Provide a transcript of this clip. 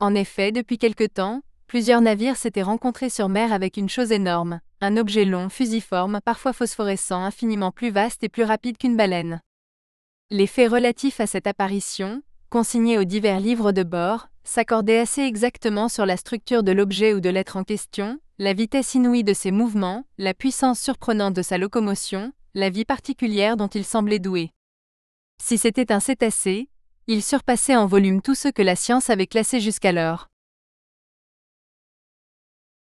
En effet, depuis quelque temps, plusieurs navires s'étaient rencontrés sur mer avec une chose énorme, un objet long, fusiforme, parfois phosphorescent, infiniment plus vaste et plus rapide qu'une baleine. Les faits relatifs à cette apparition, consignés aux divers livres de bord, s'accordaient assez exactement sur la structure de l'objet ou de l'être en question, la vitesse inouïe de ses mouvements, la puissance surprenante de sa locomotion, la vie particulière dont il semblait doué. Si c'était un cétacé, il surpassait en volume tout ce que la science avait classé jusqu'alors.